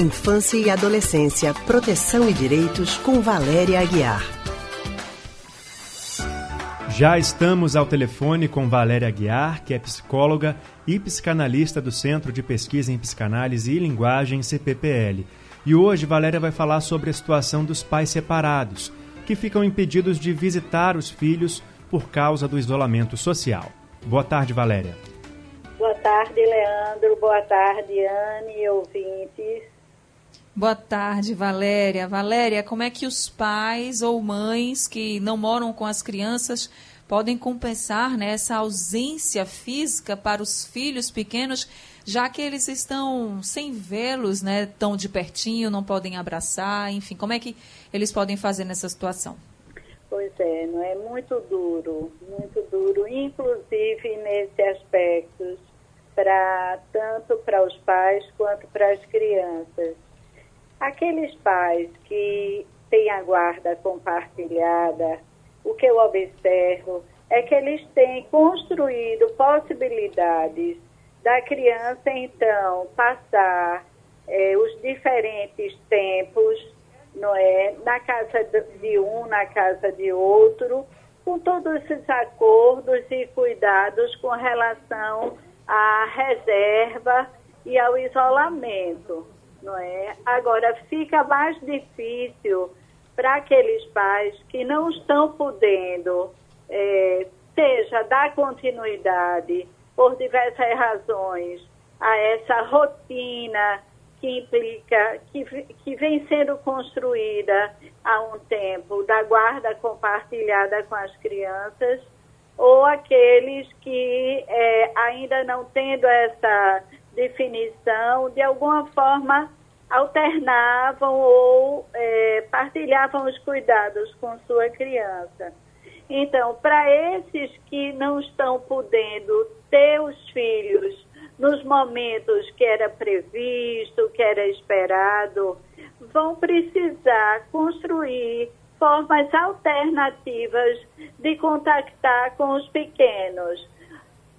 Infância e Adolescência, Proteção e Direitos, com Valéria Aguiar. Já estamos ao telefone com Valéria Aguiar, que é psicóloga e psicanalista do Centro de Pesquisa em Psicanálise e Linguagem, CPPL. E hoje Valéria vai falar sobre a situação dos pais separados, que ficam impedidos de visitar os filhos por causa do isolamento social. Boa tarde, Valéria. Boa tarde, Leandro. Boa tarde, Anne e ouvintes. Boa tarde, Valéria. Valéria, como é que os pais ou mães que não moram com as crianças podem compensar né, essa ausência física para os filhos pequenos, já que eles estão sem vê-los né, tão de pertinho, não podem abraçar, enfim, como é que eles podem fazer nessa situação? Pois é, não é muito duro, muito duro, inclusive nesse aspecto, para tanto para os pais quanto para as crianças Aqueles pais que têm a guarda compartilhada, o que eu observo é que eles têm construído possibilidades da criança, então, passar é, os diferentes tempos, não é, na casa de um, na casa de outro, com todos esses acordos e cuidados com relação à reserva e ao isolamento não é? Agora fica mais difícil para aqueles pais que não estão podendo, é, seja dar continuidade por diversas razões a essa rotina que implica, que, que vem sendo construída há um tempo, da guarda compartilhada com as crianças, ou aqueles que é, ainda não tendo essa definição, de alguma forma alternavam ou é, partilhavam os cuidados com sua criança. Então, para esses que não estão podendo ter os filhos nos momentos que era previsto, que era esperado, vão precisar construir formas alternativas de contactar com os pequenos,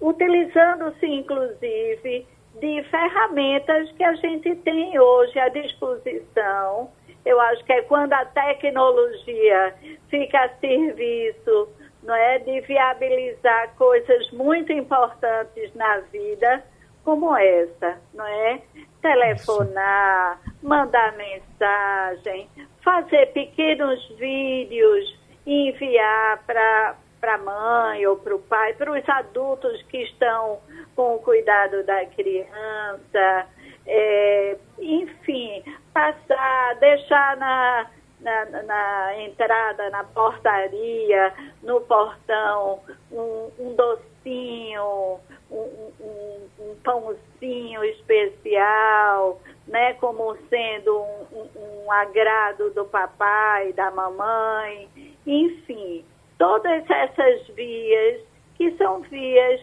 utilizando-se inclusive de ferramentas que a gente tem hoje à disposição. Eu acho que é quando a tecnologia fica a serviço não é, de viabilizar coisas muito importantes na vida, como essa, não é? Telefonar, mandar mensagem, fazer pequenos vídeos enviar para para a mãe ou para o pai, para os adultos que estão com o cuidado da criança, é, enfim, passar, deixar na, na, na, entrada, na portaria, no portão, um, um docinho, um, um, um, pãozinho especial, né, como sendo um, um agrado do papai, da mamãe, enfim todas essas vias, que são vias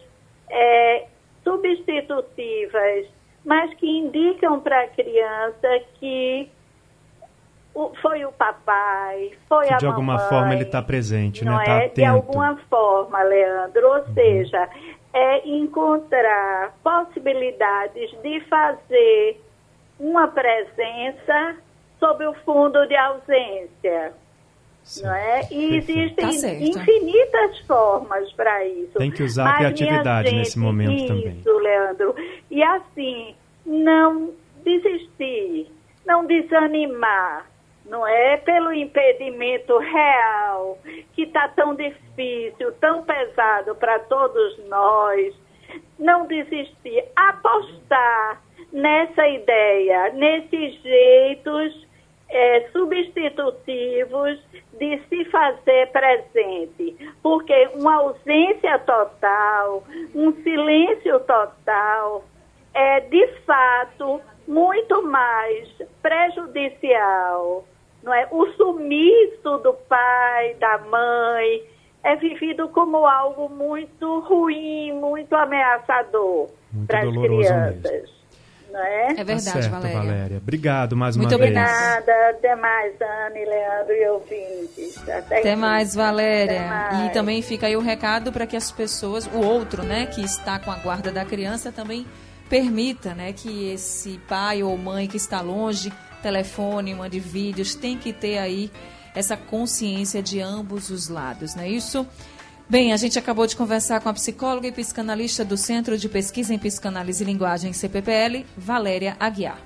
é, substitutivas, mas que indicam para a criança que o, foi o papai, foi que a de mamãe. De alguma forma ele está presente, né? não né? Tá é? De alguma forma, Leandro. Ou uhum. seja, é encontrar possibilidades de fazer uma presença sob o fundo de ausência. Não é? E existem tá infinitas formas para isso. Tem que usar Mas, a criatividade gente, nesse momento isso, também. Isso, Leandro. E assim, não desistir, não desanimar, não é? Pelo impedimento real, que está tão difícil, tão pesado para todos nós. Não desistir, apostar nessa ideia, nesses jeitos é, substitutivos de se fazer presente, porque uma ausência total, um silêncio total, é de fato muito mais prejudicial. Não é? O sumiço do pai, da mãe, é vivido como algo muito ruim, muito ameaçador para as crianças. Mesmo é? É verdade, tá certo, Valéria. Valéria. Obrigado mais Muito uma obrigada. vez. Nada, até mais, Ana, Leandro e ouvintes. Até, até mais, Valéria. Até mais. E também fica aí o recado para que as pessoas, o outro, né, que está com a guarda da criança, também permita né, que esse pai ou mãe que está longe, telefone, mande vídeos, tem que ter aí essa consciência de ambos os lados, não é isso? Bem, a gente acabou de conversar com a psicóloga e psicanalista do Centro de Pesquisa em Psicanálise e Linguagem, CPPL, Valéria Aguiar.